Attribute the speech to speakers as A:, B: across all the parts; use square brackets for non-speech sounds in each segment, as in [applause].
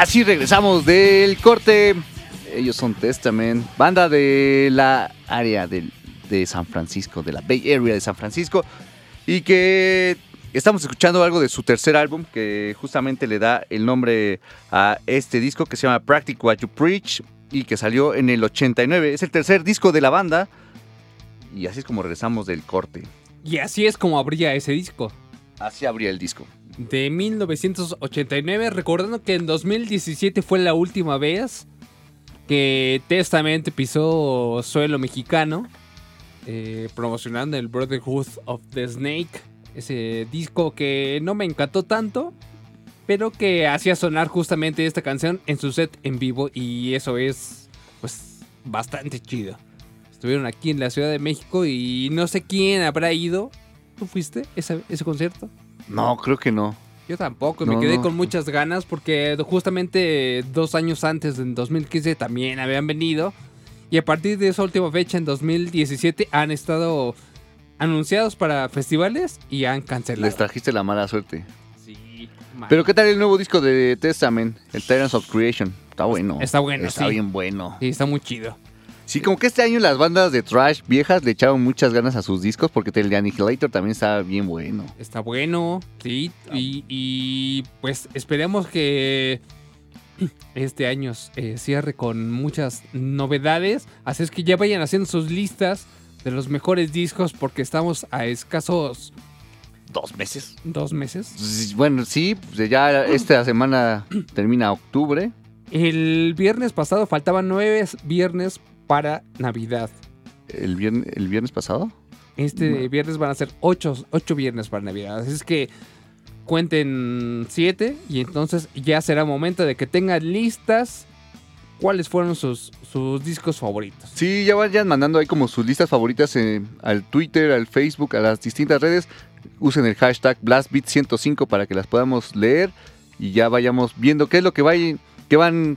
A: Así regresamos del corte. Ellos son Testament, banda de la área de, San Francisco, de la Bay Area de San Francisco. Y que estamos escuchando algo de su tercer álbum, que justamente le da el nombre a este disco que se llama Practice What You Preach y que salió en el 89. Es el tercer disco de la banda Y así es como regresamos del corte.
B: Y así es como abría ese disco.
A: Así abría el disco.
B: De 1989, recordando que en 2017 fue la última vez que Testament pisó suelo mexicano, eh, promocionando el Brotherhood of the Snake, ese disco que no me encantó tanto, pero que hacía sonar justamente esta canción en su set en vivo y eso es pues bastante chido. Estuvieron aquí en la Ciudad de México y no sé quién habrá ido. ¿Tú fuiste ese, ese concierto?
A: No, creo que no.
B: Yo tampoco,
A: No,
B: me quedé
A: no.
B: con muchas ganas porque justamente dos años antes, en 2015, también habían venido. Y a partir de esa última fecha, en 2017, han estado anunciados para festivales y han cancelado.
A: Les trajiste la mala suerte.
B: Sí, mal.
A: Pero ¿qué tal el nuevo disco de Testament? El Tyrants of Creation. Está bueno.
B: Está bueno,
A: Está
B: sí.
A: bien bueno.
B: Sí, está muy chido.
A: Sí, como que este año las bandas de trash viejas le echaron muchas ganas a sus discos porque el de Annihilator también está bien bueno.
B: Está bueno, sí. Y, y, pues esperemos que este año eh, cierre con muchas novedades. Así es que ya vayan haciendo sus listas de los mejores discos porque estamos a escasos
A: Dos meses.
B: dos meses.
A: Bueno, sí, pues ya esta semana termina octubre.
B: El viernes pasado faltaban nueve viernes para Navidad.
A: El viernes, el viernes pasado.
B: Este viernes van a ser ocho, ocho viernes para Navidad. Así es que cuenten siete y entonces ya será momento de que tengan listas cuáles fueron sus, sus discos favoritos.
A: Sí, ya vayan mandando ahí como sus listas favoritas eh, al Twitter, al Facebook, a las distintas redes. Usen el hashtag BlastBeat105 para que las podamos leer y ya vayamos viendo qué es lo que vayan, qué van,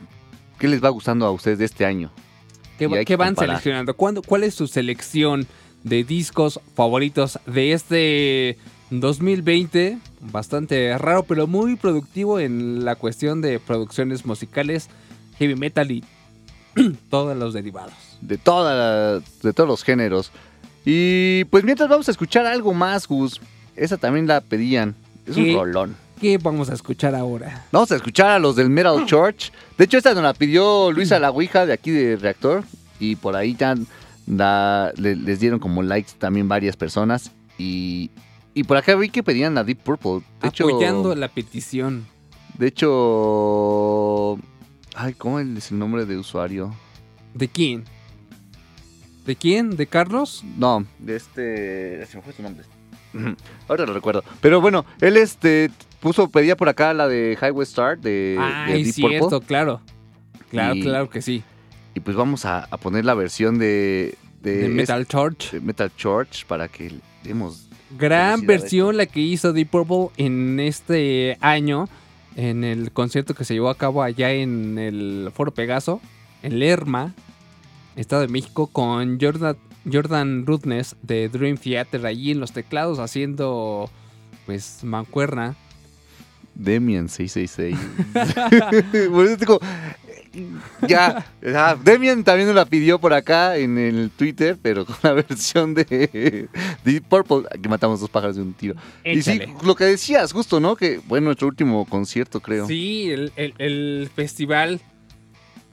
A: qué les va gustando a ustedes de este año.
B: ¿Qué, van
A: comparar.
B: seleccionando? ¿Cuándo- ¿Cuál es su selección de discos favoritos de este 2020? Bastante raro, pero muy productivo en la cuestión de producciones musicales, heavy metal y [clears throat] todos los derivados.
A: de, toda la- de todos los géneros. Y pues mientras vamos a escuchar algo más, Gus. Esa también la pedían. Es un rolón.
B: ¿Qué vamos a escuchar ahora?
A: Vamos a escuchar a los del Metal Church. De hecho, esta nos la pidió Luisa La Ouija de aquí de Reactor. Y por ahí ya da- le- les dieron como likes también varias personas. Y, y por acá vi que pedían a Deep Purple. De hecho,
B: Apoyando la petición.
A: de hecho, ay, ¿cómo es el nombre de usuario?
B: ¿De quién? ¿De quién? ¿De Carlos?
A: No, de este. Se me fue su nombre. [clears throat] Ahora lo recuerdo. Pero bueno, él este puso, pedía por acá la de Highway Star de, de
B: Ay,
A: Deep
B: cierto,
A: Purple.
B: claro. Claro,
A: Y-
B: claro que sí.
A: Y pues vamos a, a poner la versión de, de,
B: De Metal
A: este-
B: Church.
A: de Metal Church para que demos.
B: Gran versión la que hizo Deep Purple en este año. En el concierto que se llevó a cabo allá en el Foro Pegaso. En Lerma. Estado de México. Con Jordan, Jordan Rudness de Dream Theater. Allí en los teclados haciendo. Pues mancuerna.
A: Demian 666. [laughs] Por eso digo, ya, ya, Demian también nos la pidió por acá en el Twitter, pero con la [laughs] versión de Deep Purple, que matamos dos pájaros de un tiro. Y sí, lo que decías, justo, ¿no? Que bueno, nuestro último concierto, creo.
B: Sí, el, el- el festival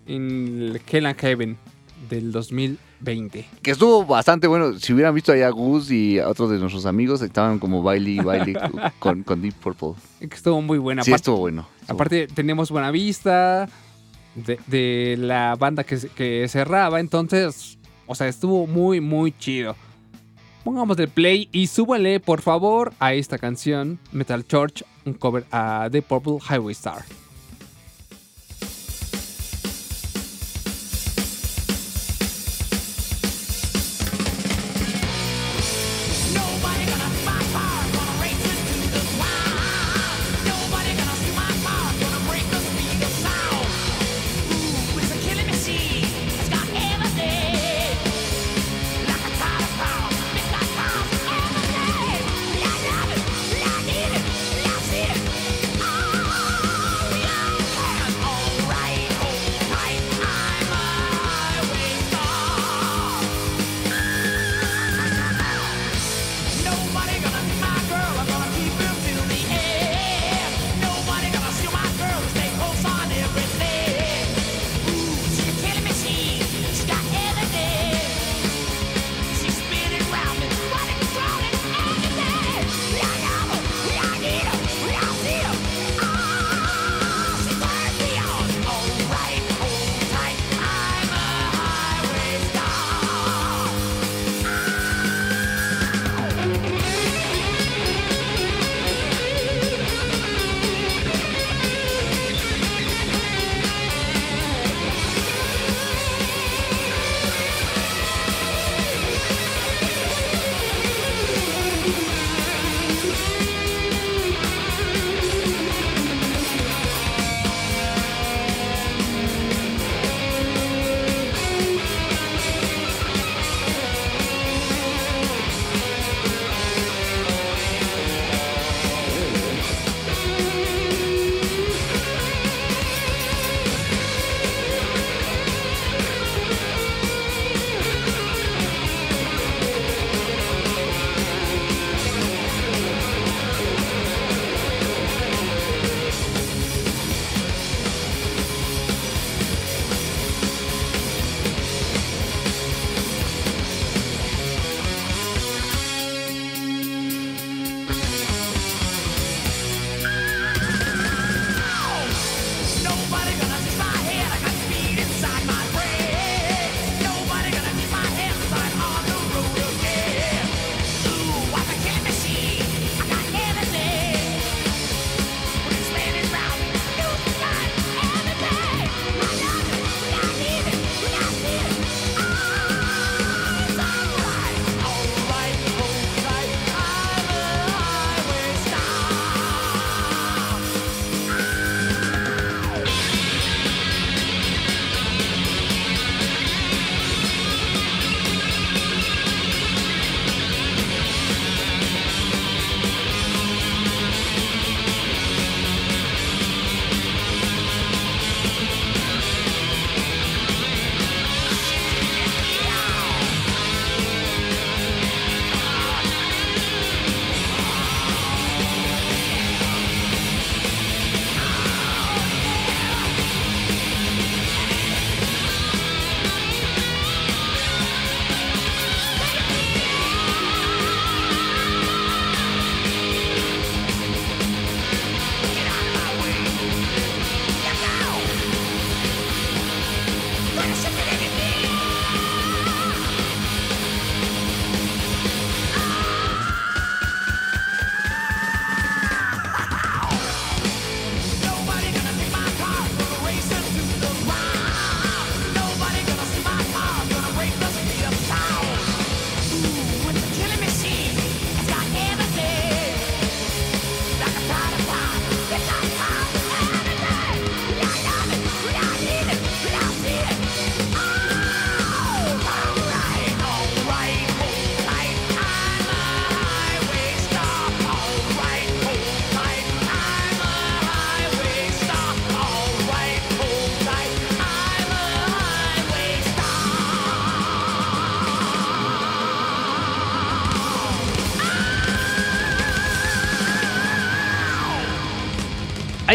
B: en el Hell and Heaven del 2020.
A: Que estuvo bastante bueno. Si hubieran visto allá a Gus y a otros de nuestros amigos, estaban como baile y baile [laughs] con, con Deep Purple.
B: Que estuvo muy buena.
A: Sí,
B: Aparte-
A: estuvo bueno. estuvo
B: Aparte, tenemos buena vista de, de la banda que cerraba. Entonces, o sea, estuvo muy, muy chido. Pongamos el play y súbale, por favor, a esta canción, Metal Church, un cover a The Purple Highway Star.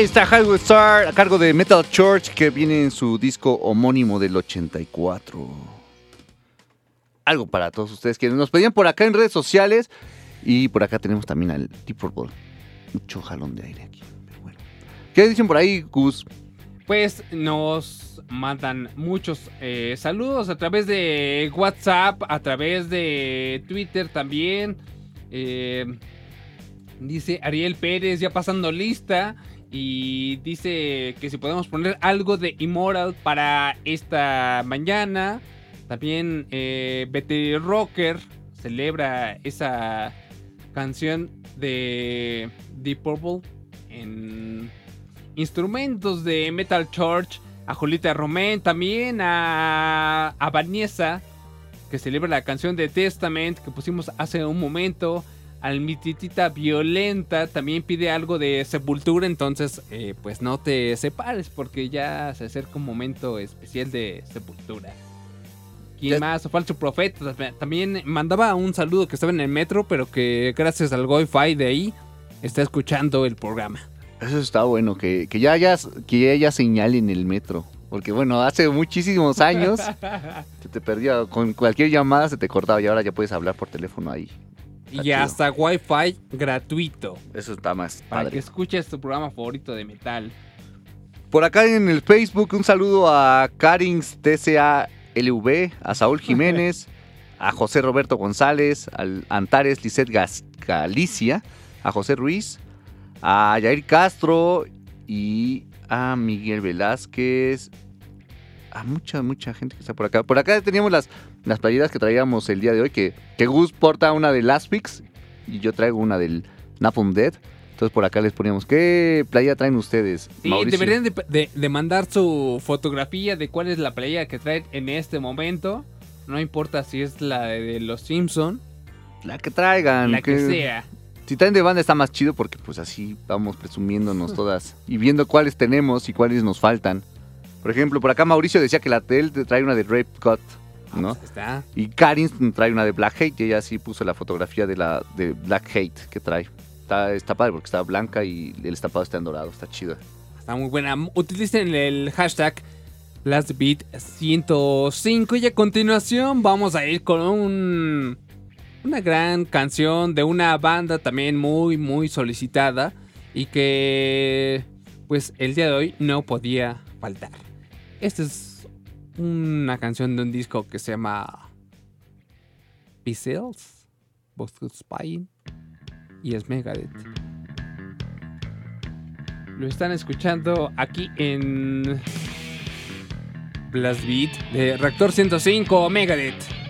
A: Ahí está Hollywood Star a cargo de Metal Church que viene en su disco homónimo del 84. Algo para todos ustedes que nos pedían por acá en redes sociales y por acá tenemos también al Deep Purple. Mucho jalón de aire aquí. Pero bueno. ¿Qué dicen por ahí, Gus?
B: Pues nos mandan muchos eh, saludos a través de WhatsApp, a través de Twitter también. Eh, dice Ariel Pérez ya pasando lista y dice que si podemos poner algo de Immoral para esta mañana. También eh, Betty Rocker celebra esa canción de Deep Purple en instrumentos de Metal Church, a Julita Romén, también a, a Vanessa, que celebra la canción de Testament que pusimos hace un momento, al Mititita Violenta, también pide algo de Sepultura, entonces eh, pues no te separes porque ya se acerca un momento especial de Sepultura. ¿Quién más? Falso Profeta. También mandaba un saludo que estaba en el metro, pero que gracias al Wi-Fi de ahí está escuchando el programa.
A: Eso está bueno, que, que ya haya, que haya señal en el metro. Porque bueno, hace muchísimos años [laughs] se te perdía, con cualquier llamada se te cortaba y ahora ya puedes hablar por teléfono ahí.
B: Y
A: chido.
B: hasta Wi-Fi gratuito.
A: Eso está más
B: Para que escuches tu programa favorito de metal.
A: Por acá en el Facebook, un saludo a Karins TCALV, a Saúl [laughs] Jiménez, a José Roberto González, al Antares Lisset Galicia, a José Ruiz, a Yair Castro y a Miguel Velázquez. A mucha, mucha gente que está por acá. Por acá teníamos las, las playeras que traíamos el día de hoy, que, que Gus porta una de Last Pix y yo traigo una del Napalm Dead. Entonces por acá les poníamos, ¿qué playa traen ustedes?
B: Sí,
A: Mauricio?
B: deberían de, de- de mandar su fotografía de cuál es la playa que traen en este momento. No importa si es la de, de los Simpson,
A: La que traigan.
B: la que
A: que-
B: sea.
A: Si traen de banda está más chido porque pues así vamos presumiéndonos [laughs] todas y viendo cuáles tenemos y cuáles nos faltan. Por ejemplo, por acá Mauricio decía que la Tel te trae una de Rape Cut, ¿no?
B: Ahí está.
A: Y Karin trae una de Black Hate y ella sí puso la fotografía de la de Black Hate que trae. Está, está padre porque está blanca y el estampado está en dorado, está chido.
B: Está muy buena. Utilicen el hashtag LastBeat105 y a continuación vamos a ir con un, una gran canción de una banda también muy muy solicitada y que pues el día de hoy no podía faltar. Esta es una canción de un disco que se llama Pixels, Both Spine y es Megadeth. Lo están escuchando aquí en Blast Beat de Reactor 105 Megadeth.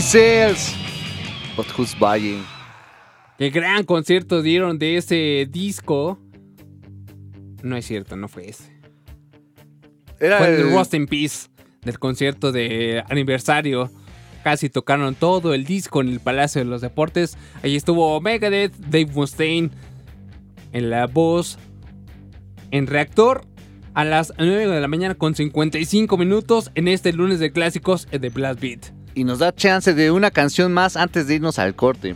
A: Pixels. But who's buying?
C: Qué gran concierto dieron de ese disco. No es cierto, no fue ese.
A: Era
C: Fue el
A: el-
C: Rust in Peace del concierto de aniversario. Casi tocaron todo el disco en el Palacio de los Deportes. Ahí estuvo Megadeth, Dave Mustaine en la voz. En reactor a las 9 de la mañana con 55 minutos en este lunes de clásicos de Blast Beat.
A: Y nos da chance de una canción más antes de irnos al corte.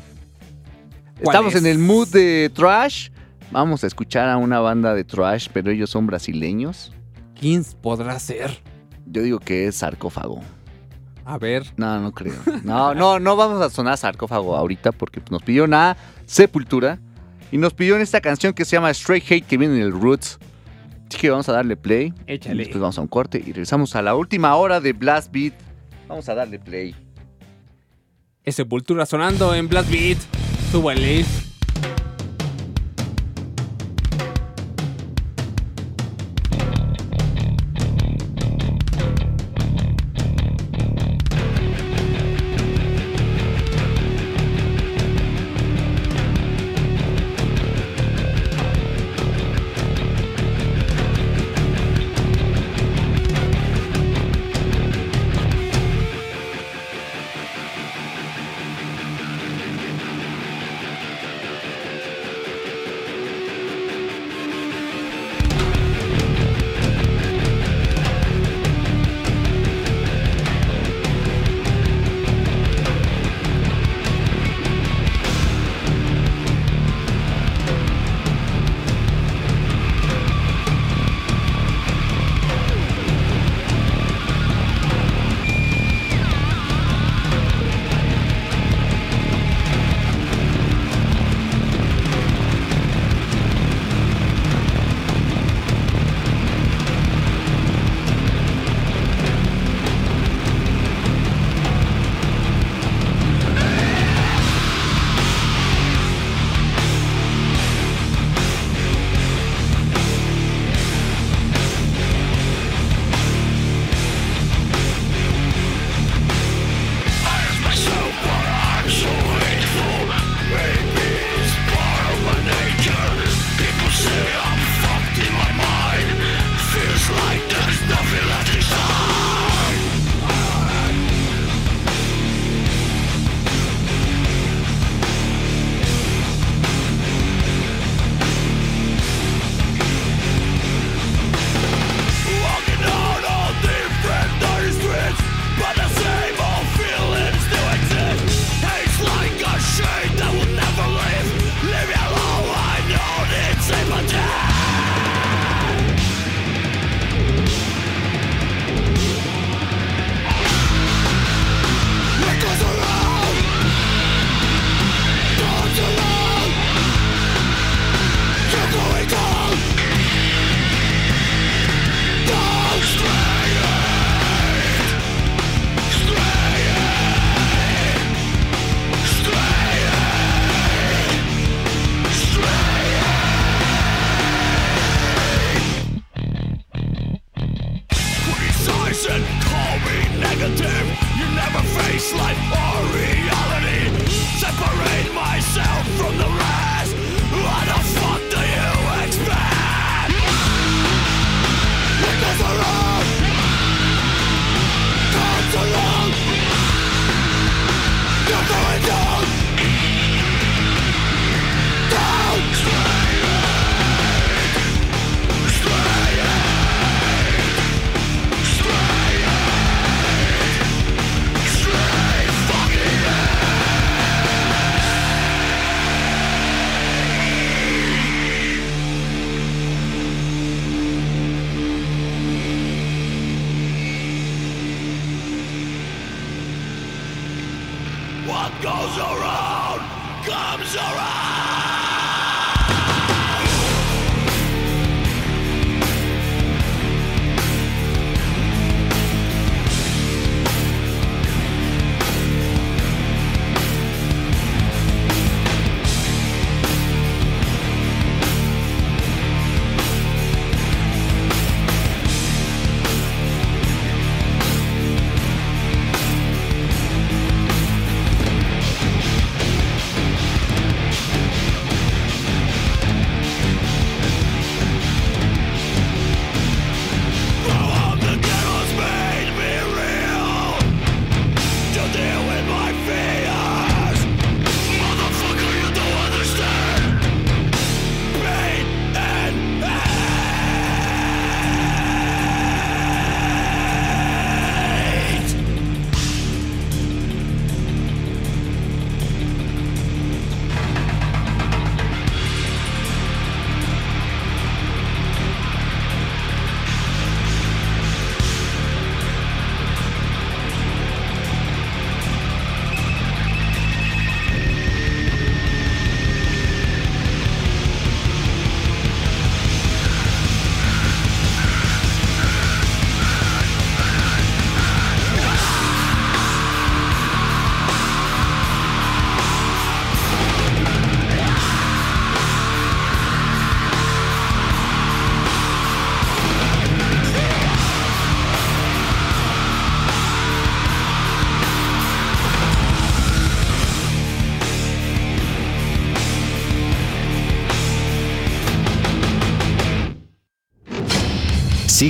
C: ¿Cuál
A: Estamos
C: es?
A: en el mood de trash. Vamos a escuchar a una banda de trash, pero ellos son brasileños.
C: ¿Quién podrá ser?
A: Yo digo que es sarcófago.
C: A ver.
A: No, no creo. No, no, no vamos a sonar sarcófago ahorita porque nos pidió una sepultura y nos pidió en esta canción que se llama Straight Hate que viene en el Roots. Así que vamos a darle play.
C: Échale.
A: después vamos a un corte y regresamos a la última hora de Blast Beat. Vamos a darle play.
C: Es Sepultura sonando en Blast Beat. Súbale.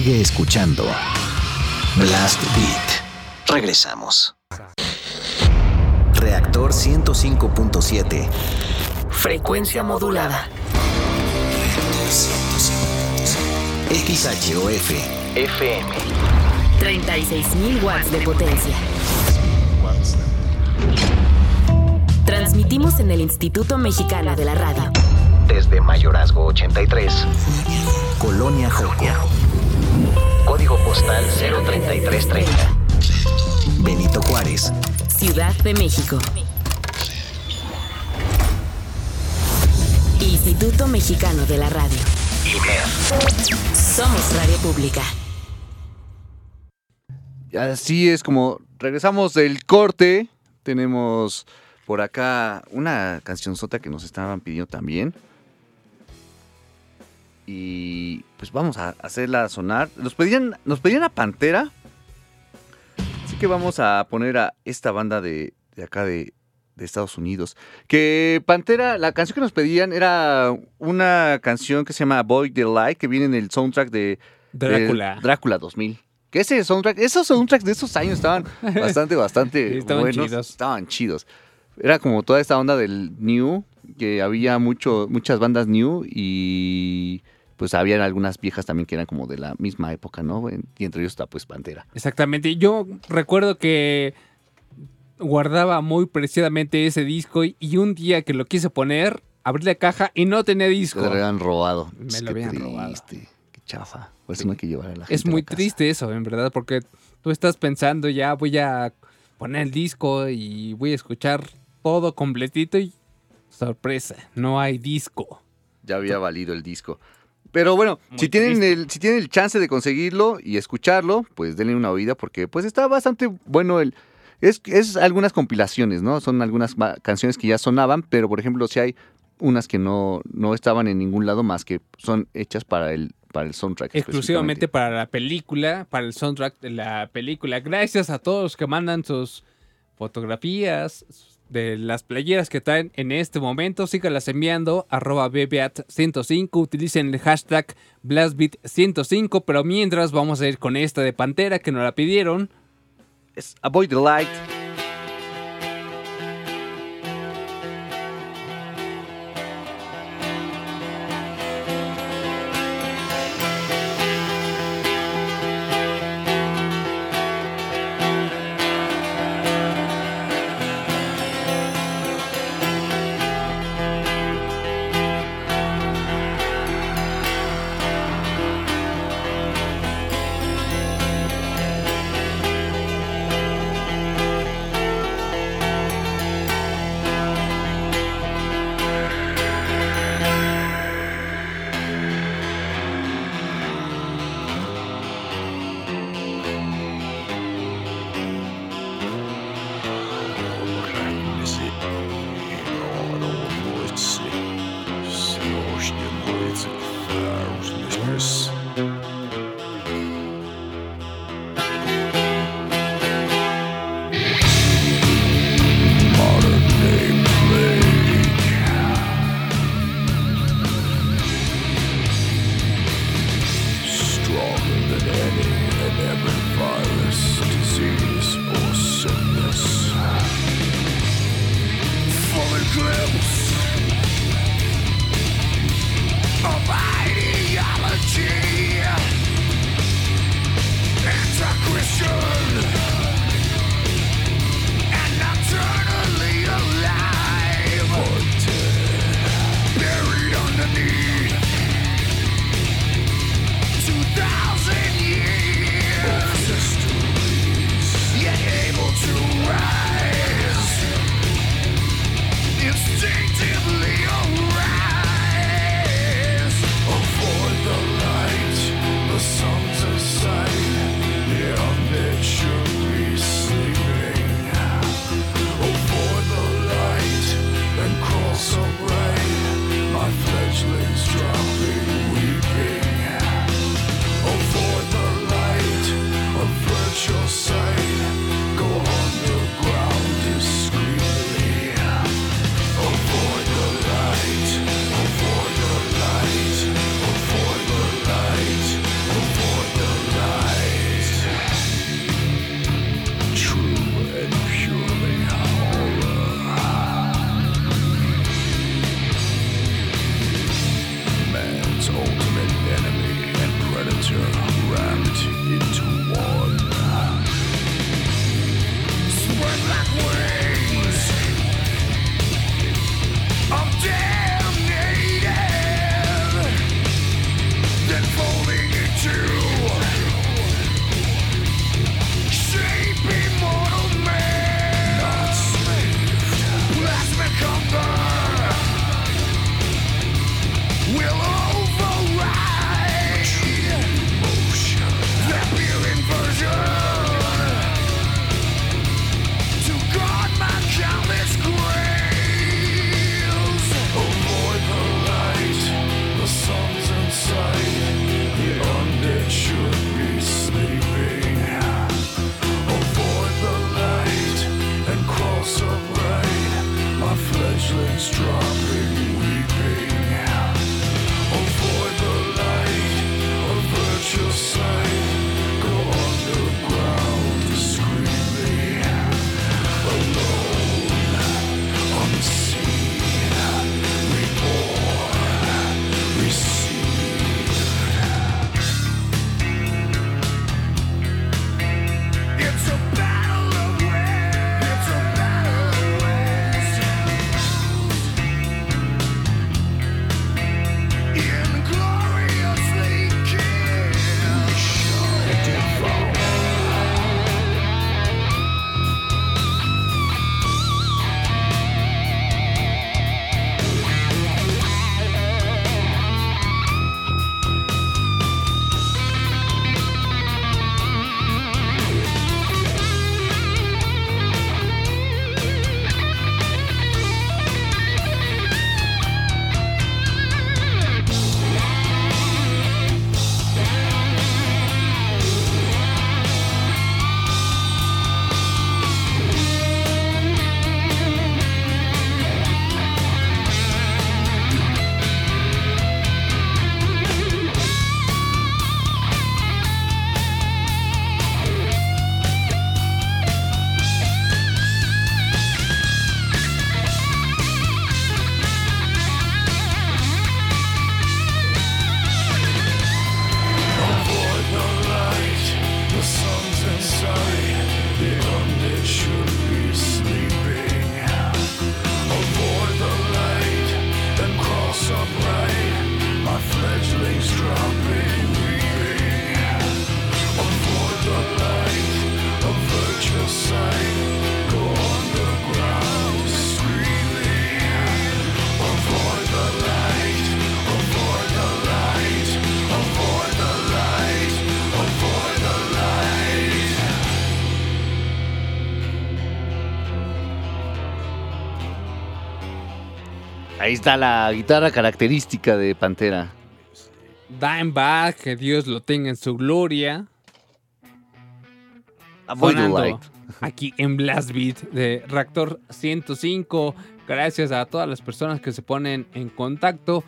D: Sigue escuchando Blast Beat. Regresamos. Reactor 105.7.
E: Frecuencia modulada.
D: XHOF. FM.
E: 36.000 watts de potencia. Transmitimos en el Instituto Mexicano de la Radio.
D: Desde Mayorazgo 83. Colonia Joco. Postal 03330. Benito Juárez.
E: Ciudad de México. Instituto Mexicano de la Radio. Somos Radio Pública.
A: Y Así es como regresamos del corte. Tenemos por acá una cancionzota que nos estaban pidiendo también. Y pues vamos a hacerla sonar. Nos pedían, nos pedían a Pantera. Así que vamos a poner a esta banda de, de acá de, de Estados Unidos. Que Pantera, la canción que nos pedían era una canción que se llama Boy the Light, que viene en el soundtrack de de
B: Drácula.
A: Drácula 2000. Que ese soundtrack, esos soundtracks de esos años estaban [laughs] bastante, bastante
B: estaban
A: buenos.
B: chidos.
A: Estaban chidos. Era como toda esta onda del new, que había mucho, muchas bandas new y pues habían algunas viejas también que eran como de la misma época, ¿no? Y entre ellos está pues Pantera.
B: Exactamente. Yo recuerdo que guardaba muy preciadamente ese disco y- un día que lo quise poner, abrí la caja y no tenía disco.
A: Se lo habían robado.
B: Me
A: Es
B: lo habían robado.
A: Qué chafa. Por eso no hay que llevar a la gente
B: Es
A: a la
B: muy
A: casa.
B: triste eso, en verdad, porque tú estás pensando ya voy a poner el disco y voy a escuchar todo completito y sorpresa, no hay disco.
A: ya había valido el disco. Pero bueno,
B: Muy
A: si tienen, el, si tienen el chance de conseguirlo y escucharlo, pues denle una oída porque pues está bastante bueno el... Es, es algunas compilaciones, ¿no? Son algunas canciones que ya sonaban, pero por ejemplo si hay unas que no, no estaban en ningún lado más que son hechas para el, para el soundtrack.
B: Exclusivamente para la película, para el soundtrack de la película. Gracias a todos los que mandan sus fotografías de las playeras que traen en este momento. Síganlas enviando, arroba BBAT105. Utilicen el hashtag BlastBeat105. Pero mientras vamos a ir con esta de Pantera que nos la pidieron.
A: Es Avoid the Light. Está la guitarra característica de Pantera.
B: Dimebag, que Dios lo tenga en su gloria. Sonando [laughs] aquí en Blast Beat de Reactor 105. Gracias a todas las personas que se ponen en contacto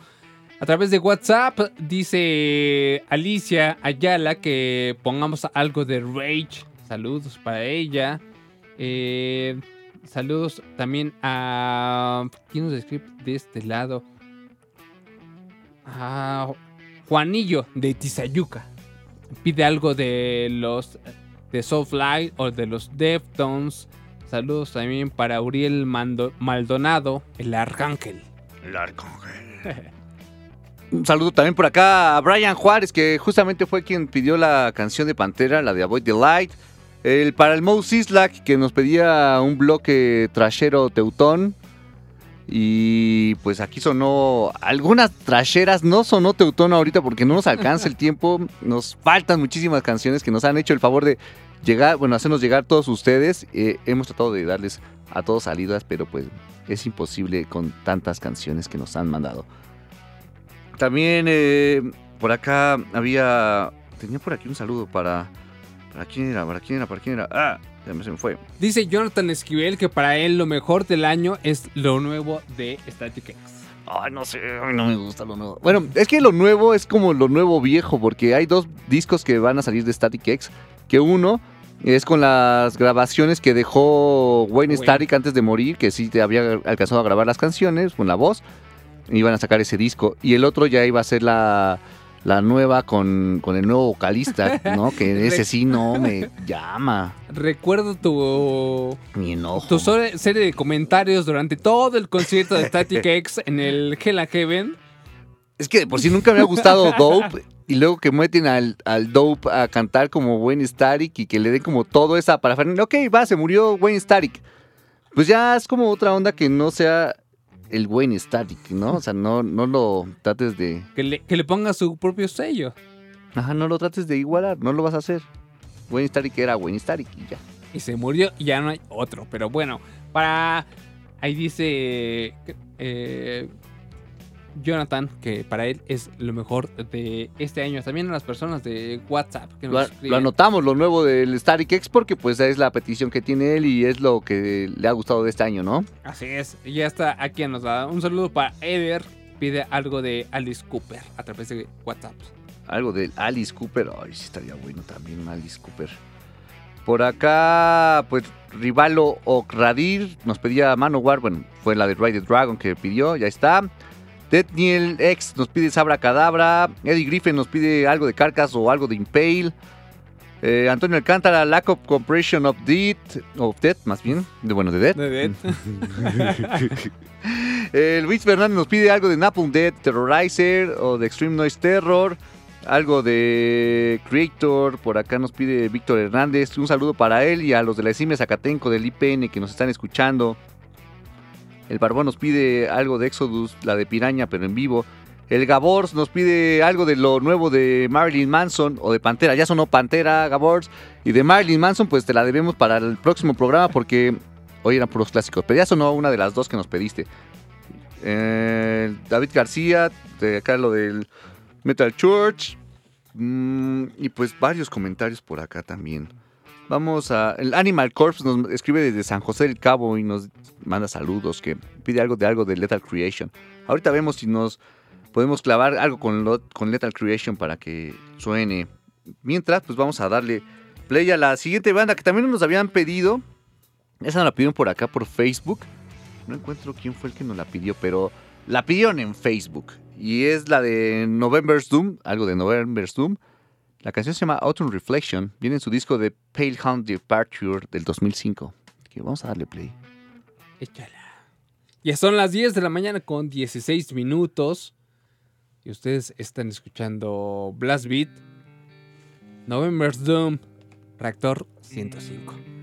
B: a través de WhatsApp. Dice Alicia Ayala que pongamos algo de Rage. Saludos para ella. Eh, saludos también a. ¿Quién nos escribe de este lado? A Juanillo de Tizayuca. Pide algo de los de Soulfly o de los Deftones. Saludos también para Uriel Mando- Maldonado, el Arcángel. [laughs]
A: Un saludo también por acá a Brian Juárez, que justamente fue quien pidió la canción de Pantera, la de Avoid the Light. El, para el Mo Sislak, que nos pedía un bloque trashero teutón. Y pues aquí sonó algunas trasheras, no sonó teutón ahorita porque no nos alcanza el [laughs] tiempo. Nos faltan muchísimas canciones que nos han hecho el favor de llegar, bueno, hacernos llegar todos ustedes. Eh, hemos tratado de darles a todos salidas, pero pues es imposible con tantas canciones que nos han mandado. También eh, por acá había. Tenía por aquí un saludo para. ¿Para quién era? ¿Para quién era? ¿Para quién era? Ah, ya me se me fue.
B: Dice Jonathan Esquivel que para él lo mejor del año es lo nuevo de Static X.
A: Ay, no sé, a mí no me gusta lo nuevo. Bueno, es que lo nuevo es como lo nuevo viejo, porque hay dos discos que van a salir de Static X. Que uno es con las grabaciones que dejó Wayne
B: Wayne.
A: Static antes de morir, que sí te había alcanzado a grabar las canciones con la voz. Iban a sacar ese disco. Y el otro ya iba a ser la, la nueva con, con el nuevo vocalista, [laughs] ¿no? Que ese sí no me llama.
B: Recuerdo tu,
A: Mi enojo.
B: tu serie de comentarios durante todo el concierto de Static [laughs] X en el Hell and Heaven.
A: Es que por sí nunca me ha gustado Dope. Y luego que meten al, al Dope a cantar como Wayne Static y que le den como todo esa parafernalia. Ok, va, se murió Wayne Static. Pues ya es como otra onda que no sea el Wayne Static, ¿no? O sea, no, no lo trates de.
B: Que le, que le ponga su propio sello.
A: Ajá, no lo trates de igualar, no lo vas a hacer. Wayne Static era Wayne Static y ya.
B: Y se murió y ya no hay otro. Pero bueno, para... Ahí dice eh, Jonathan que para él es lo mejor de este año. También a las personas de WhatsApp que nos
A: Lo, anotamos, lo nuevo del Static X, porque pues es la petición que tiene él y es lo que le ha gustado de este año, ¿no?
B: Así es. Y ya está aquí nos da un saludo para Eder. Pide algo de Alice Cooper a través de WhatsApp.
A: Algo del Alice Cooper. Ay, sí estaría bueno también un Alice Cooper. Por acá, pues Rivalo Okradir nos pedía Manowar. Bueno, fue la de Ride the Dragon que pidió, ya está. Daniel X nos pide Sabra Cadabra. Eddie Griffin nos pide algo de Carcass o algo de Impale. Eh, Antonio Alcántara, Lack of Compression of Death. Of Death, más bien. De, bueno, de Death.
B: De Dead. [laughs]
A: Eh, Luis Fernández nos pide algo de Napalm Dead, Terrorizer o de Extreme Noise Terror. Algo de Creator. Por acá nos pide Víctor Hernández. Un saludo para él y a los de la ESIME Zacatenco del IPN que nos están escuchando. El Barbón nos pide algo de Exodus, la de Piraña, pero en vivo. El Gabors nos pide algo de lo nuevo de Marilyn Manson o de Pantera. Ya sonó Pantera, Gabors. Y de Marilyn Manson, pues te la debemos para el próximo programa porque hoy eran puros clásicos. Pero ya sonó una de las dos que nos pediste. Eh, David García, de acá lo del Metal Church. Mm, y pues varios comentarios por acá también. Vamos a. El Animal Corpse nos escribe desde San José del Cabo y nos manda saludos. Que pide algo de algo de Lethal Creation. Ahorita vemos si nos podemos clavar algo con, con Lethal Creation para que suene. Mientras, pues vamos a darle play a la siguiente banda que también nos habían pedido. Esa nos la pidieron por acá por Facebook. No encuentro quién fue el que nos la pidió, pero la pidieron en Facebook. Y es la de November's Doom, algo de November's Doom. La canción se llama Autumn Reflection. Viene en su disco de Pale Hound Departure del 2005. Que vamos a darle play.
B: Échala. Ya son las 10 de la mañana con 16 minutos. Y ustedes están escuchando Blast Beat. November's Doom. Reactor 105.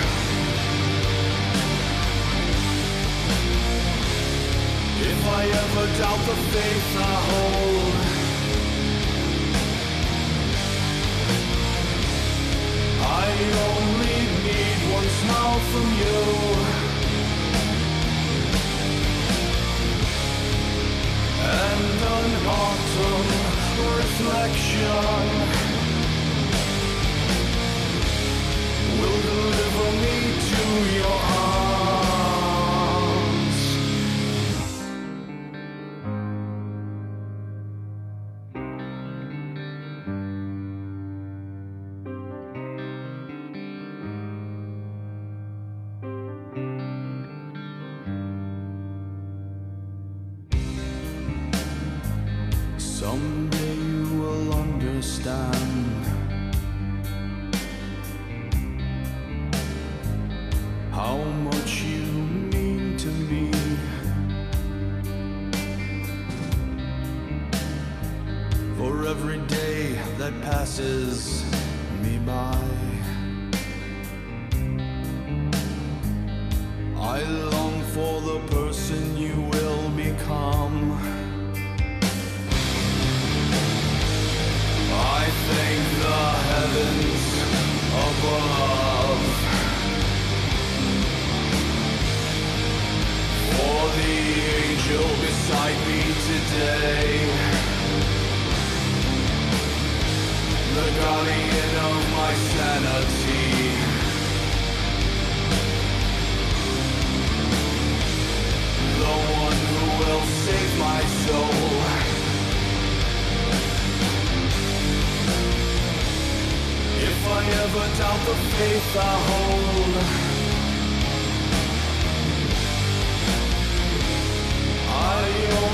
F: If I ever doubt the faith I hold, I only need one smile from you. And an autumn reflection will deliver me to your arms.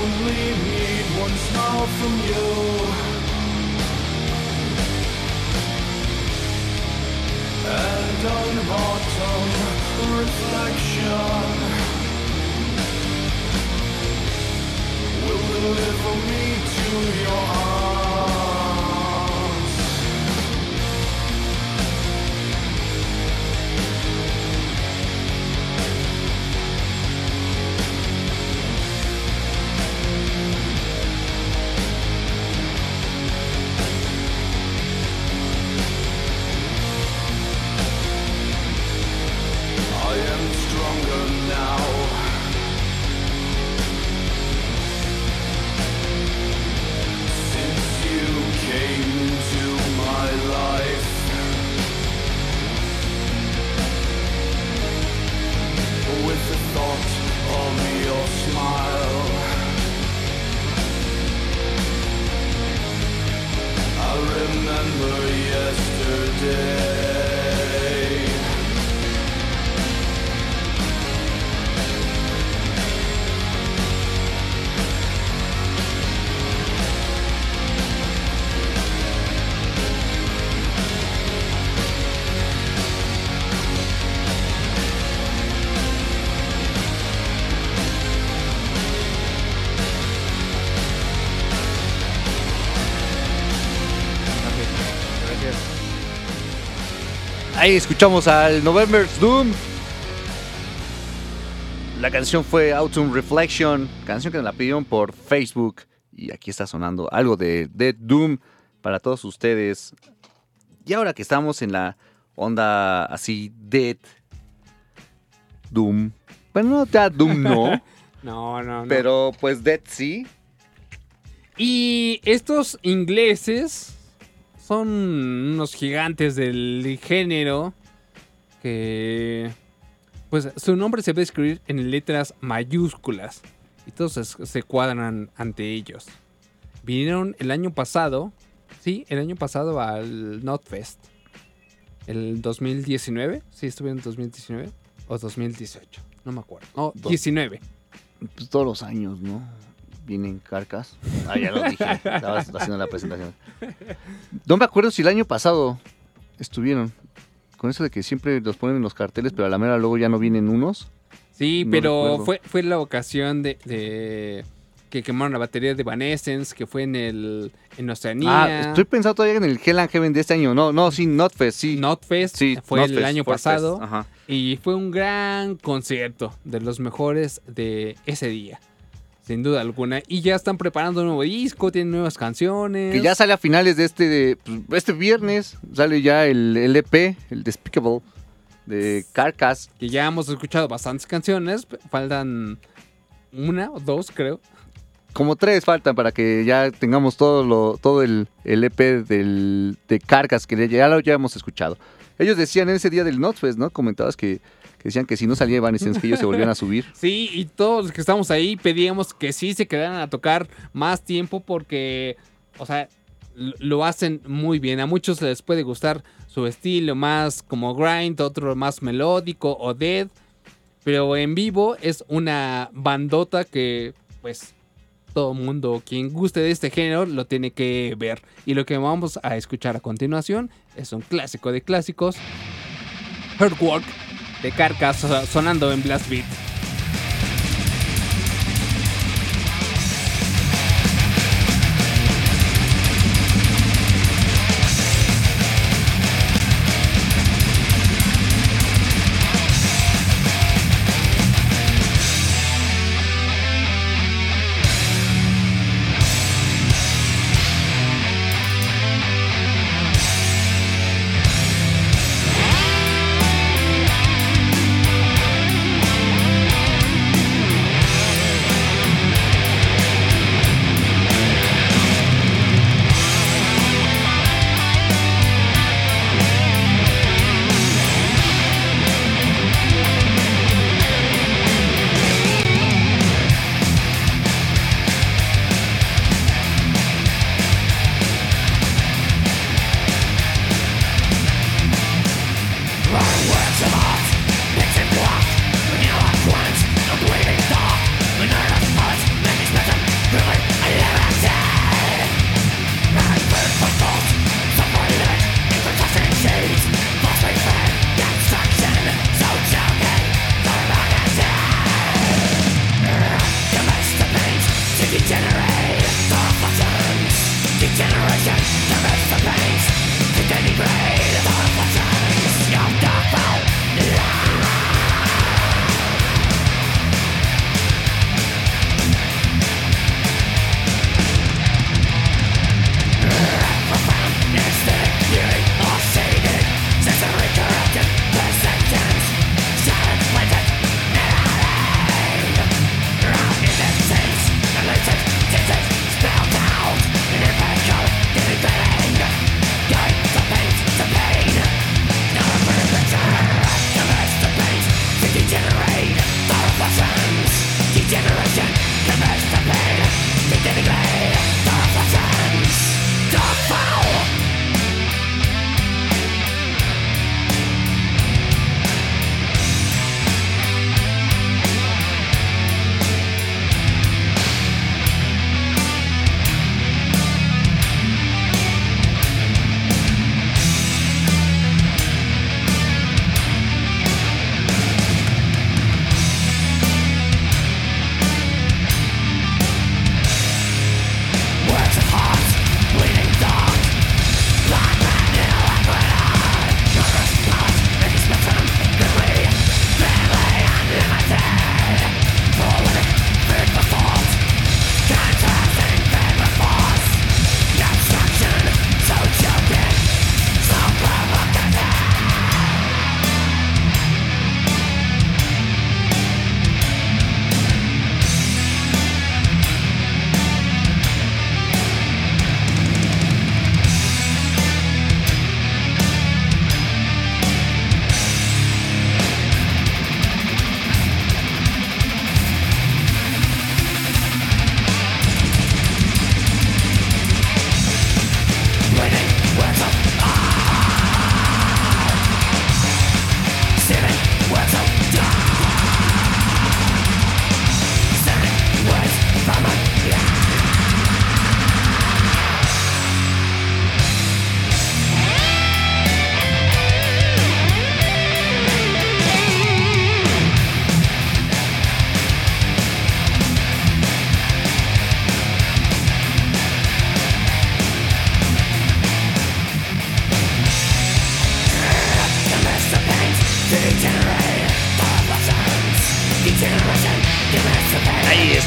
F: Only need one smile from you. And an autumn reflection will deliver me to your arms.
A: Ahí escuchamos al November's Doom. La canción fue Autumn Reflection, canción que nos la pidieron por Facebook. Y aquí está sonando algo de Dead Doom para todos ustedes. Y ahora que estamos en la onda así, Dead Doom. Bueno, no Dead Doom no, [laughs]
B: No, no, no.
A: pero pues Dead sí.
B: Y estos ingleses son unos gigantes del género que pues su nombre se va a escribir en letras mayúsculas y todos se, se cuadran ante ellos. Vinieron el año pasado, sí, el año pasado al Notfest. El 2019, sí, estuvieron en 2019 o 2018. No me acuerdo. No,
A: Dos.
B: 19.
A: Pues todos los años, ¿no? Vienen carcas. Ah, ya lo dije. Estabas haciendo la presentación. No me acuerdo si el año pasado estuvieron. Con eso de que siempre los ponen en los carteles, pero a la mera luego ya no vienen unos.
B: Sí,
A: No
B: pero fue, fue la ocasión de, de que quemaron la batería de Evanescence, que fue en el en Oceanía.
A: Ah, estoy pensando todavía en el Hell and Heaven de este año. No, no, sí, Notfest, sí.
B: Notfest
A: sí,
B: fue el año pasado
A: Ajá.
B: y fue un gran concierto de los mejores de ese día, sin duda alguna. Y ya están preparando un nuevo disco, tienen nuevas canciones.
A: Que ya sale a finales de este de, pues, este viernes. Sale ya el, el EP, el Despicable, de Carcass.
B: que ya hemos escuchado bastantes canciones, faltan una o dos, creo.
A: Como tres faltan para que ya tengamos todo lo, todo el, el EP del, de Carcass, que ya lo ya hemos escuchado. Ellos decían en ese día del Notfest, ¿no? Comentabas que, que decían que si no salía que ellos se volvían a [laughs] subir.
B: Sí, y todos los que estamos ahí pedíamos que sí se quedaran a tocar más tiempo porque, o sea, lo hacen muy bien. A muchos les puede gustar su estilo más como grind, otro más melódico o dead. Pero en vivo es una bandota que, pues, todo mundo, quien guste de este género, lo tiene que ver. Y lo que vamos a escuchar a continuación es un clásico de clásicos. Hardwork de Carcass so- sonando en Blast Beat.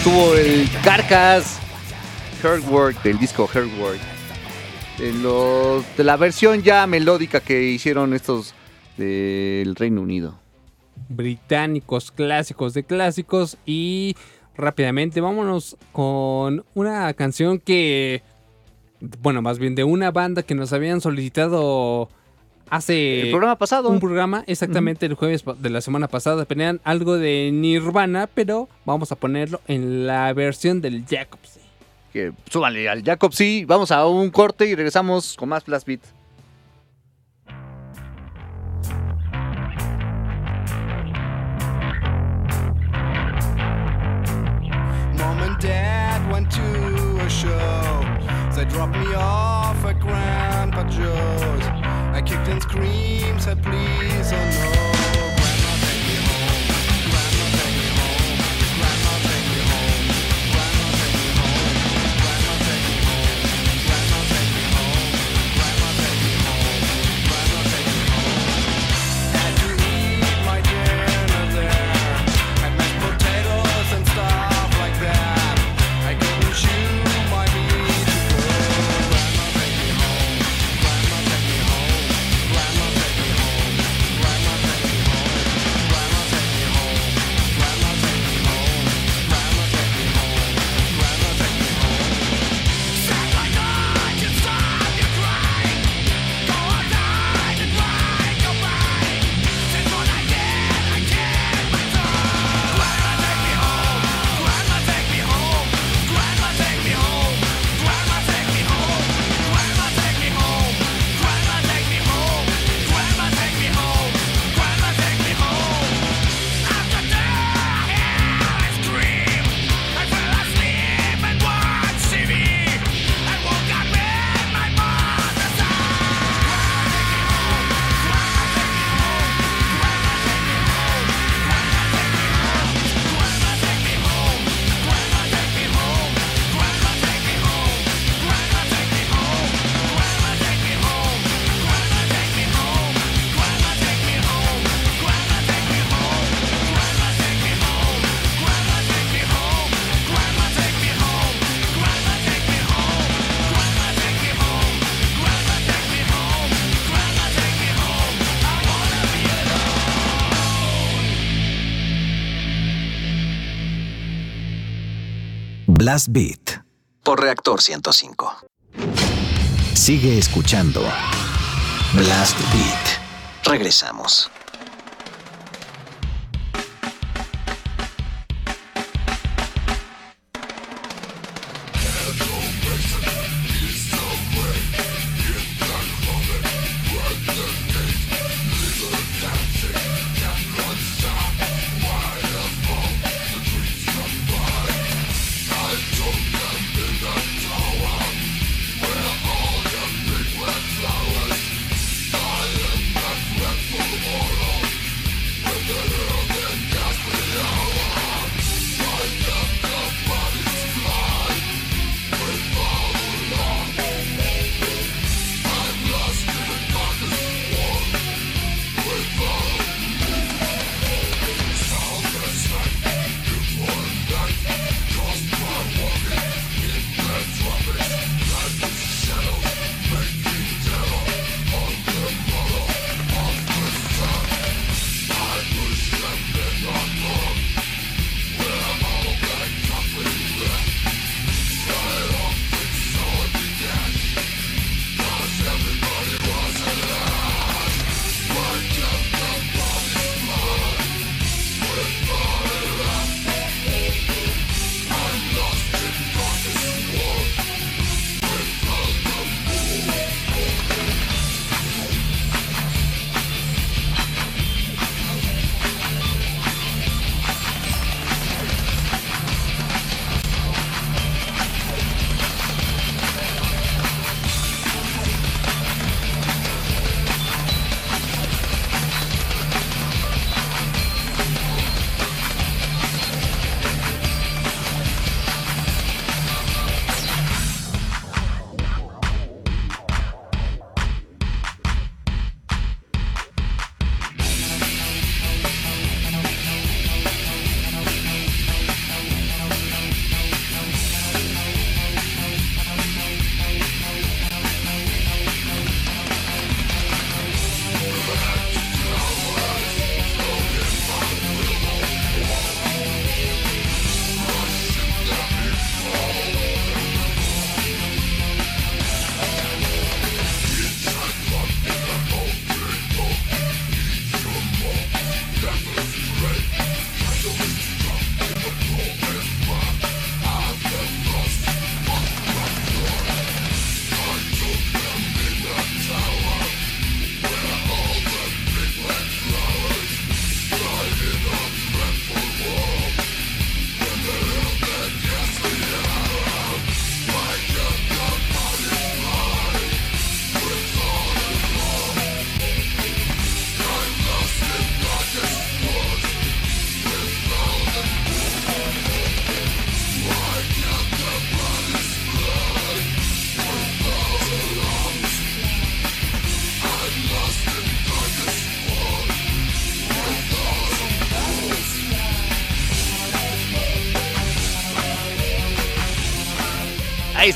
A: Estuvo el Carcass Heartwork del disco Heartwork. De, de la versión ya melódica que hicieron estos del Reino Unido.
B: británicos clásicos de clásicos y rápidamente vámonos con una canción que bueno más bien de una banda que nos habían solicitado hace
A: el programa pasado.
B: un programa exactamente el jueves de la semana pasada pedían algo de Nirvana pero vamos a ponerlo en la versión del Jacobs
A: que súbanle al Jacob sí. Vamos a un corte y regresamos con más Blast Beat.
G: Mom and Dad went to a show. They dropped me off at Grandpa Joe's. I kicked and screamed, said please or no.
H: Blast Beat por Reactor 105. Sigue escuchando Blast Beat. Regresamos.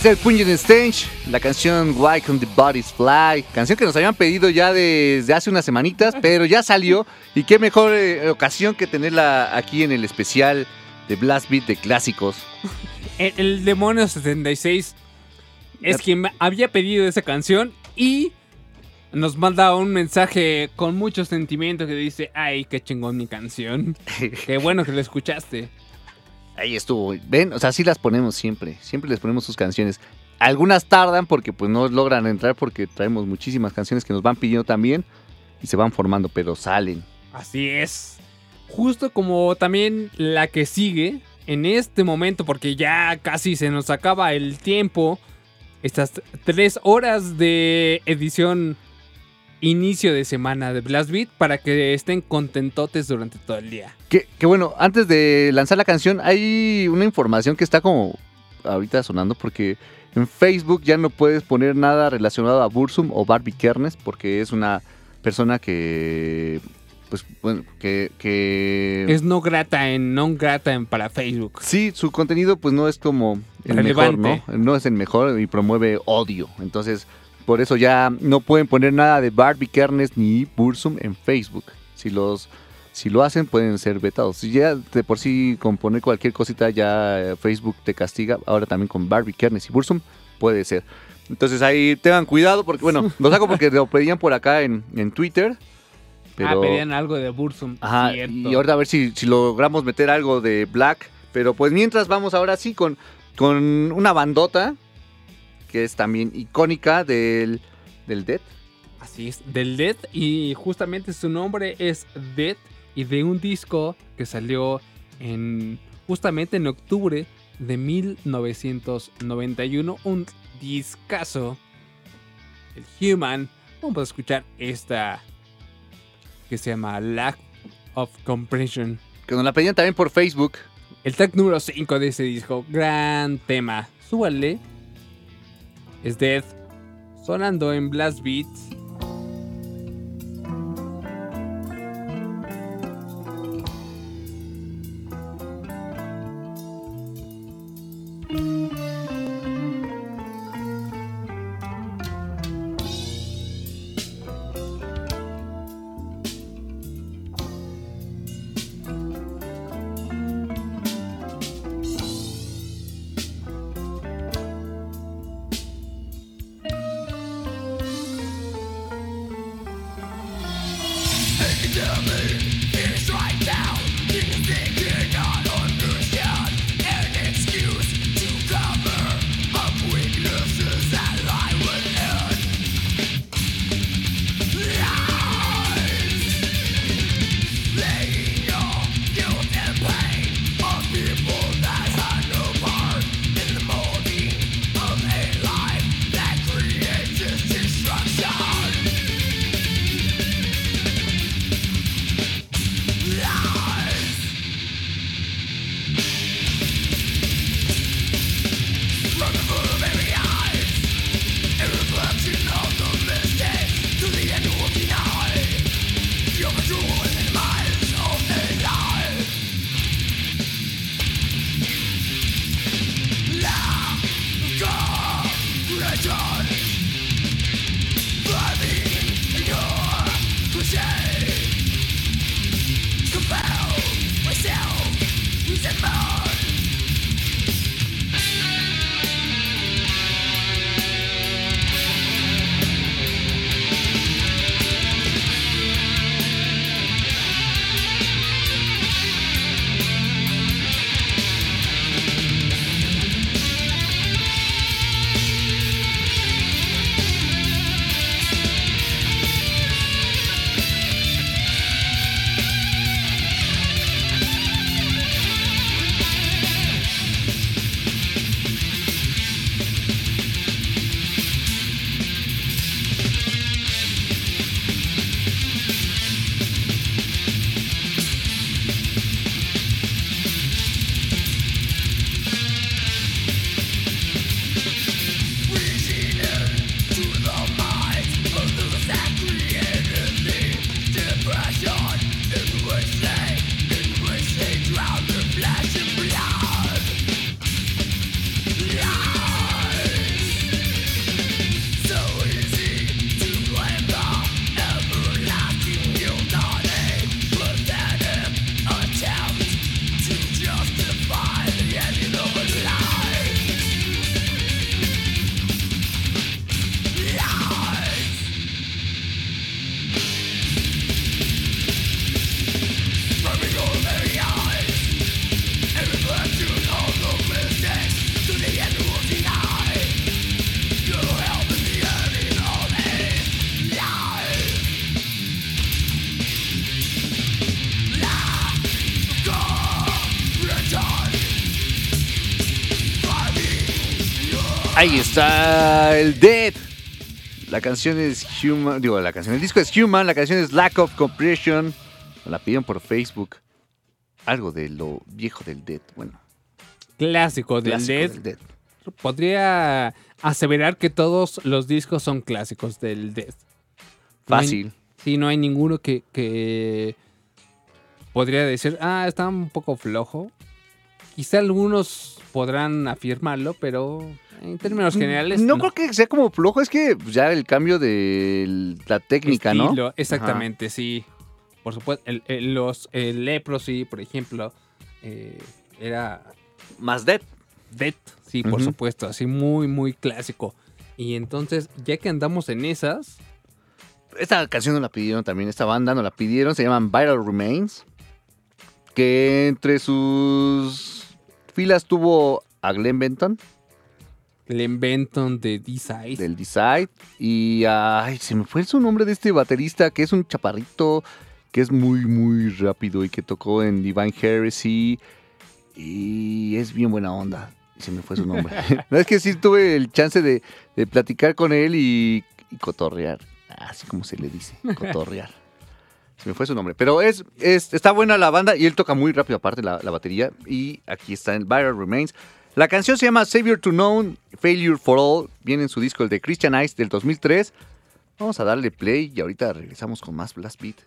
A: El Pungent Stench, la canción Why Can the Bodies Fly, canción que nos habían pedido ya desde hace unas semanitas, pero ya salió y qué mejor eh, ocasión que tenerla aquí en el especial de Blast Beat de clásicos. [laughs]
B: El, el demonio 76 es quien había pedido esa canción y nos manda un mensaje con mucho sentimiento que dice, ay, qué chingón mi canción. [laughs] qué bueno que la escuchaste.
A: Ahí estuvo, ven, o sea, sí las ponemos siempre, siempre les ponemos sus canciones. Algunas tardan porque pues no logran entrar porque traemos muchísimas canciones que nos van pidiendo también y se van formando, pero salen.
B: Así es. Justo como también la que sigue en este momento, porque ya casi se nos acaba el tiempo. Estas tres horas de edición inicio de semana de Blast Beat para que estén contentotes durante todo el día.
A: Que, que bueno, antes de lanzar la canción, hay una información que está como ahorita sonando porque en Facebook ya no puedes poner nada relacionado a Bursum o Barbie Kernes porque es una persona que pues bueno, que, que
B: Es no grata en non grata en para Facebook.
A: sí, su contenido pues no es como el
B: Relevante.
A: mejor, ¿no? No es el mejor y promueve odio. Entonces, por eso ya no pueden poner nada de Barbie Kernes ni Bursum en Facebook. Si los si lo hacen pueden ser vetados. Si ya de por sí con poner cualquier cosita ya eh, Facebook te castiga, ahora también con Barbie Kernes y Bursum puede ser. Entonces ahí tengan cuidado porque bueno, [laughs] lo saco porque lo pedían por acá en, en Twitter. Pero,
B: Ah, pedían algo de Bursum.
A: Ajá,
B: cierto.
A: y ahorita a ver si, si logramos meter algo de Black. Pero pues mientras vamos ahora sí con, con una bandota que es también icónica del, del Dead.
B: Así es, del Dead y justamente su nombre es Dead y de un disco que salió en justamente en octubre de 1991, un discazo, el Human. Vamos a escuchar esta que se llama Lack of Compression.
A: Que nos la pedían también por Facebook.
B: El track número 5 de ese disco, gran tema. Súbale. Es Dead, sonando en Blast Beats.
A: Ahí está el Dead. La canción es Human, digo, la canción, el disco es Human, la canción es Lack of Compression. La pidieron por Facebook. Algo de lo viejo del Dead. Bueno,
B: Clásico del
A: clásico
B: Dead.
A: del Dead.
B: Podría aseverar que todos los discos son clásicos del Dead. No hay-
A: Fácil.
B: Sí, no hay ninguno que, que podría decir, ah, está un poco flojo. Quizá algunos podrán afirmarlo, pero en términos generales.
A: No, creo que sea como flojo, es que ya el cambio de la técnica,
B: Estilo,
A: ¿no?
B: Exactamente, sí. Por supuesto, el, el- los, el Leprosy, por ejemplo, eh, era.
A: Más Dead.
B: Dead, sí, por supuesto, así muy, muy clásico. Y entonces, ya que andamos en esas,
A: Esta canción nos la pidieron también, esta banda nos la pidieron, se llaman Viral Remains. Que entre sus filas tuvo a Glenn Benton
B: Glenn Benton de D-Side.
A: del Decide y ay, se me fue su nombre de este baterista que es un chaparrito que es muy muy rápido y que tocó en Divine Heresy y es bien buena onda. Se me fue su nombre. [laughs] no es que sí tuve el chance de, de platicar con él y, y cotorrear, así como se le dice, [laughs] cotorrear. Se me fue su nombre. Pero es, es- está buena la banda y él toca muy rápido aparte la, la batería. Y aquí está el Viral Remains. La canción se llama Savior to Known, Failure for All. Viene en su disco el de Christian Ice del 2003. Vamos a darle play y ahorita regresamos con más Blast Beat.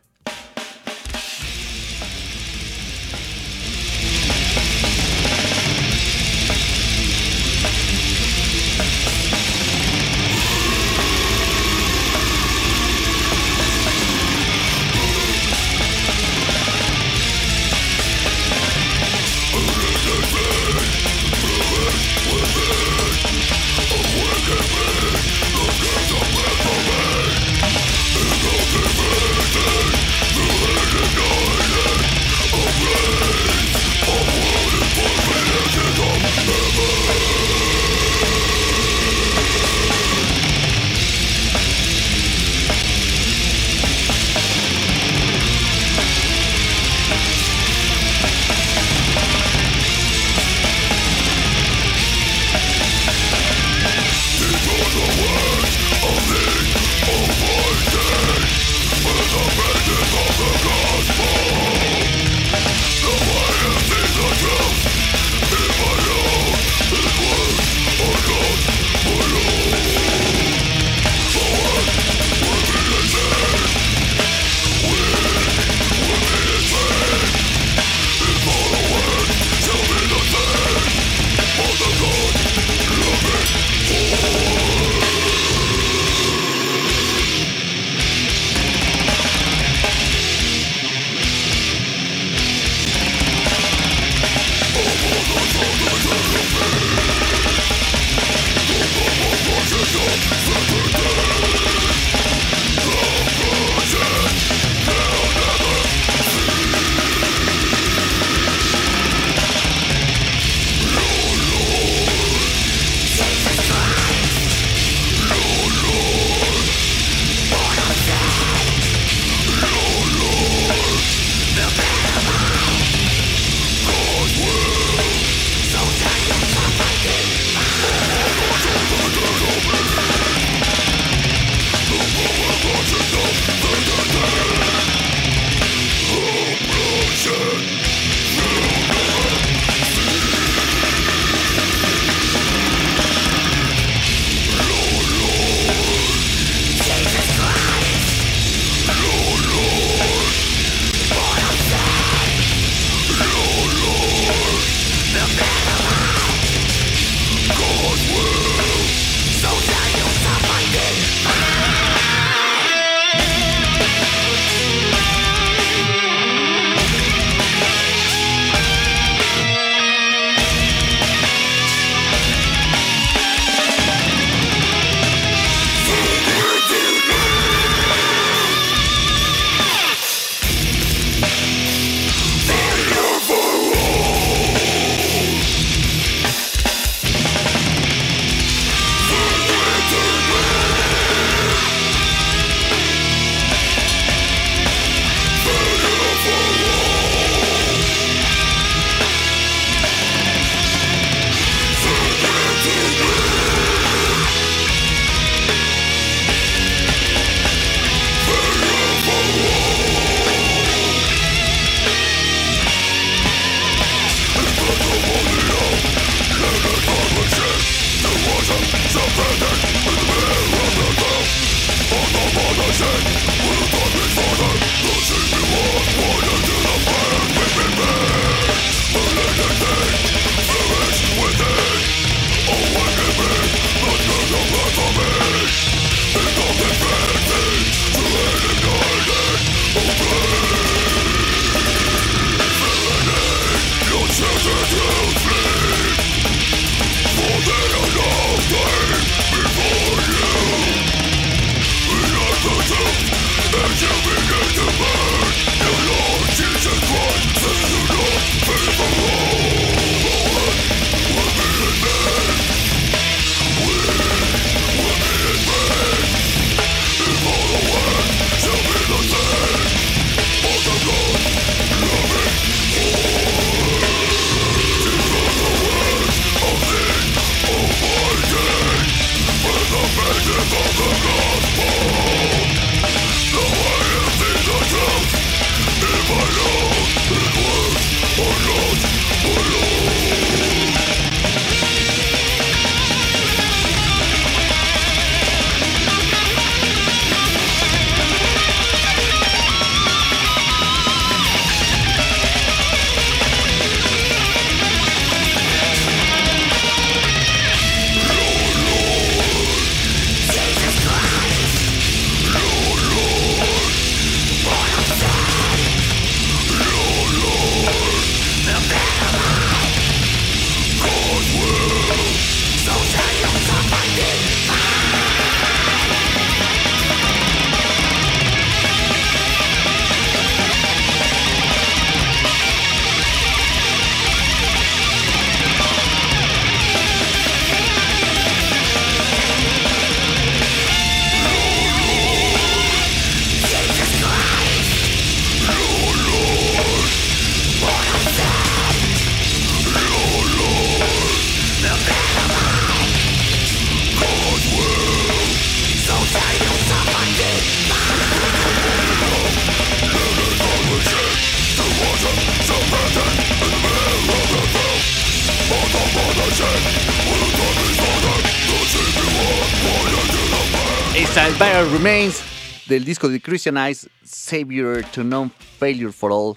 A: Remains del disco de Christian Eyes, Savior to Non Failure for All.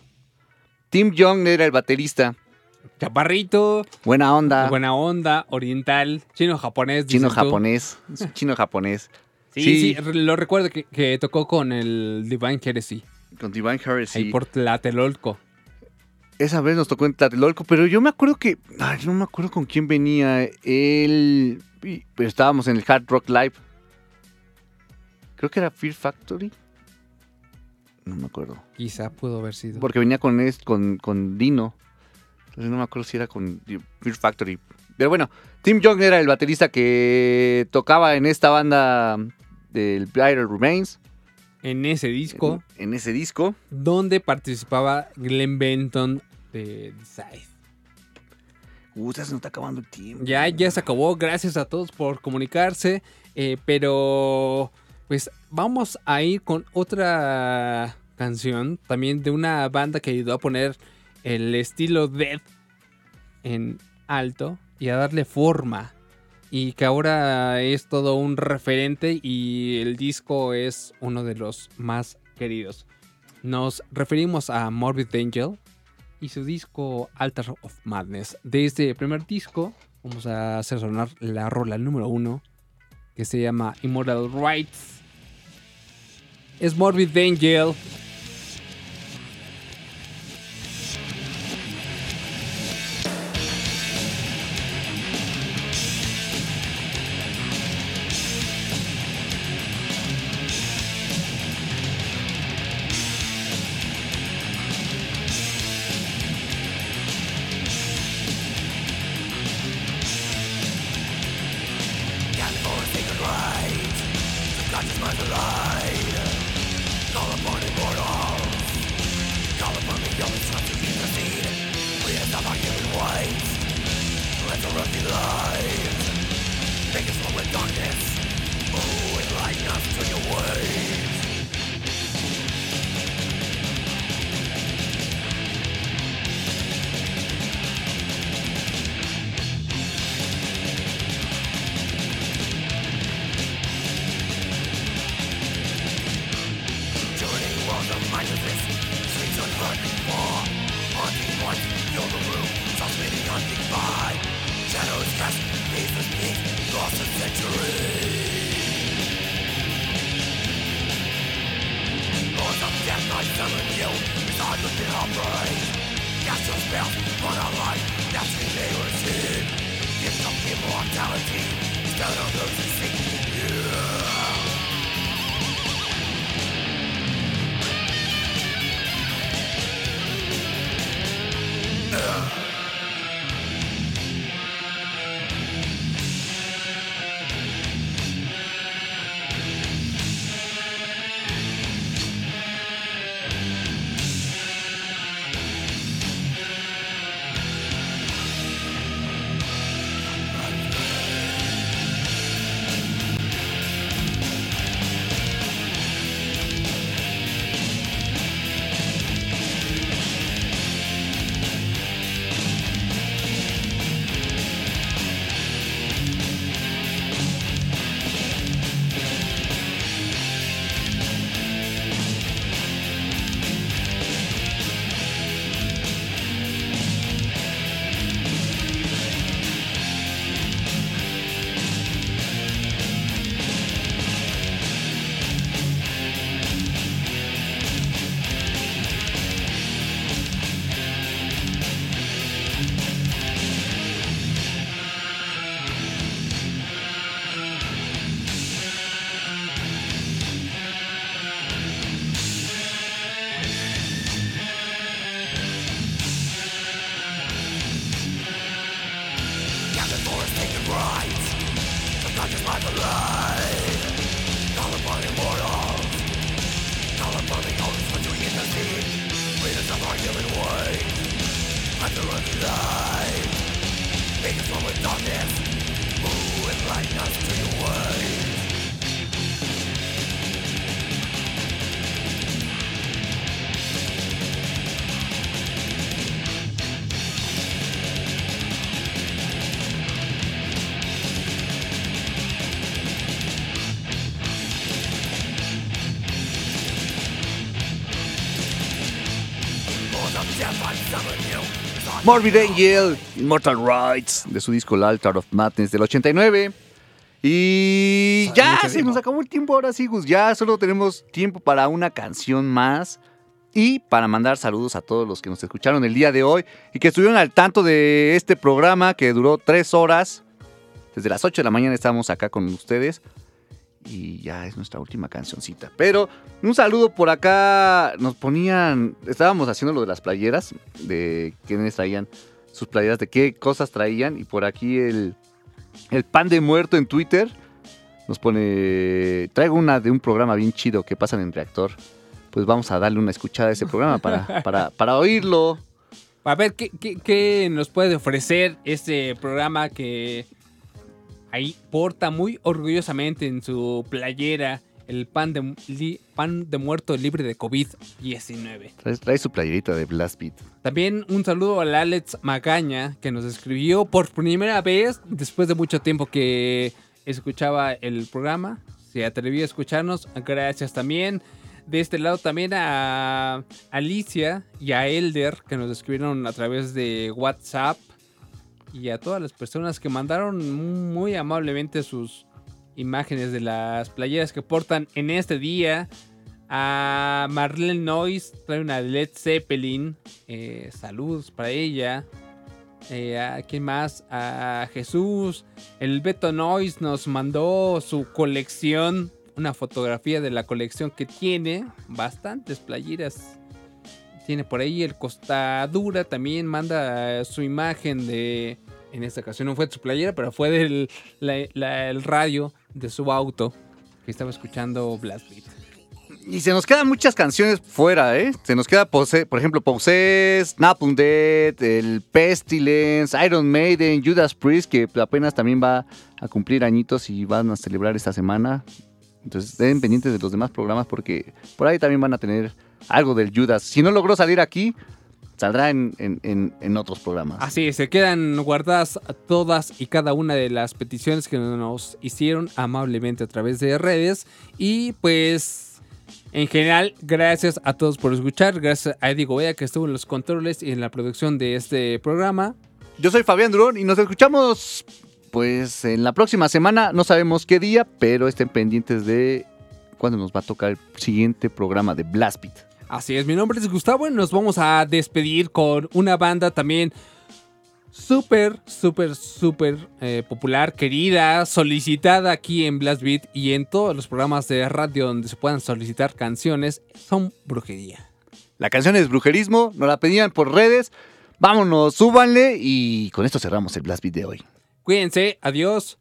A: Tim Young era el baterista.
B: Chaparrito,
A: Buena onda.
B: buena onda, oriental, chino-japonés.
A: Chino-japonés. [laughs] Chino-japonés.
B: Sí,
A: Sí.
B: lo recuerdo que, que tocó con el Divine Heresy.
A: Con Divine Heresy.
B: Ahí por Tlatelolco.
A: Esa vez nos tocó en Tlatelolco, pero yo me acuerdo que. Ay, no me acuerdo con quién venía. Él. Pero estábamos en el Hard Rock Live. Creo que era Fear Factory. No me acuerdo.
B: Quizá pudo haber sido.
A: Porque venía con, con, con Dino. Entonces no me acuerdo si era con Fear Factory. Pero bueno, Tim Young era el baterista que tocaba en esta banda del Viral Remains.
B: En ese disco,
A: En, en ese disco.
B: donde participaba Glenn Benton de Side.
A: Uh, se nos está acabando el tiempo.
B: Ya, ya se acabó. Gracias a todos por comunicarse. eh, pero, pues vamos a ir con otra canción. También de una banda que ayudó a poner el estilo Death en alto y a darle forma. Y que ahora es todo un referente y el disco es uno de los más queridos. Nos referimos a Morbid Angel y su disco Altar of Madness. De este primer disco vamos a hacer sonar la rola número uno que se llama Immortal Rights. Morbid Angel.
A: Morbid Angel, Immortal Rights, de su disco Altar of Madness del 89. Y
B: Ay,
A: ya se nos acabó el tiempo ahora sí, Gus. Ya solo tenemos tiempo para una canción más. Y para mandar saludos a todos los que nos escucharon el día de hoy y que estuvieron al tanto de este programa que duró tres horas. Desde las 8 de la mañana estamos acá con ustedes. Y ya es nuestra última cancioncita. Pero un saludo por acá. Nos ponían. Estábamos haciendo lo de las playeras. De quienes traían sus playeras. De qué cosas traían. Y por aquí el, el pan de muerto en Twitter. Nos pone. Traigo una de un programa bien chido que pasan en Reactor. Pues vamos a darle una escuchada a ese programa para, [laughs] para, para oírlo.
B: A ver, ¿qué, qué, qué nos puede ofrecer este programa que ahí porta muy orgullosamente en su playera el pan de, li- pan de muerto libre de COVID-19?
A: Trae, trae su playerita de Blast Beat.
B: También un saludo al Alex Magaña que nos escribió por primera vez después de mucho tiempo que escuchaba el programa. Se atrevió a escucharnos. Gracias también. De este lado también a Alicia y a Elder que nos escribieron a través de WhatsApp. Y a todas las personas que mandaron muy amablemente sus imágenes de las playeras que portan en este día. A Marlene Noyes trae una Led Zeppelin. eh, saludos para ella. Eh, ¿A quién más? A Jesús. El Beto Noyes nos mandó su colección. Una fotografía de la colección que tiene. Bastantes playeras. Tiene por ahí el Costadura. También manda su imagen de. En esta ocasión no fue de su playera, pero fue del el radio de su auto. Que estaba escuchando Blast Beat.
A: Y se nos quedan muchas canciones fuera, ¿eh? Se nos queda, Pose- por ejemplo, Possessed, Napalm Death, el Pestilence, Iron Maiden, Judas Priest, que apenas también va a cumplir añitos y van a celebrar esta semana. Entonces, estén pendientes de los demás programas porque por ahí también van a tener algo del Judas. Si no logró salir aquí, saldrá en, en- en- en otros programas.
B: Así es, se quedan guardadas todas y cada una de las peticiones que nos hicieron amablemente a través de redes. Y pues, en general, gracias a todos por escuchar. Gracias a Eddie Gobea que estuvo en los controles y en la producción de este programa.
A: Yo soy Fabián Durón y nos escuchamos pues en la próxima semana, no sabemos qué día, pero estén pendientes de cuándo nos va a tocar el siguiente programa de Blast Beat.
I: Así es, mi nombre es Gustavo y nos vamos a despedir con una banda también súper, súper, súper eh, popular, querida, solicitada aquí en Blast Beat y en todos los programas de radio donde se puedan solicitar canciones, son brujería.
A: La canción es Brujerismo, nos la pedían por redes. Vámonos, súbanle y con esto cerramos el Blast Beat de hoy.
I: Cuídense, adiós.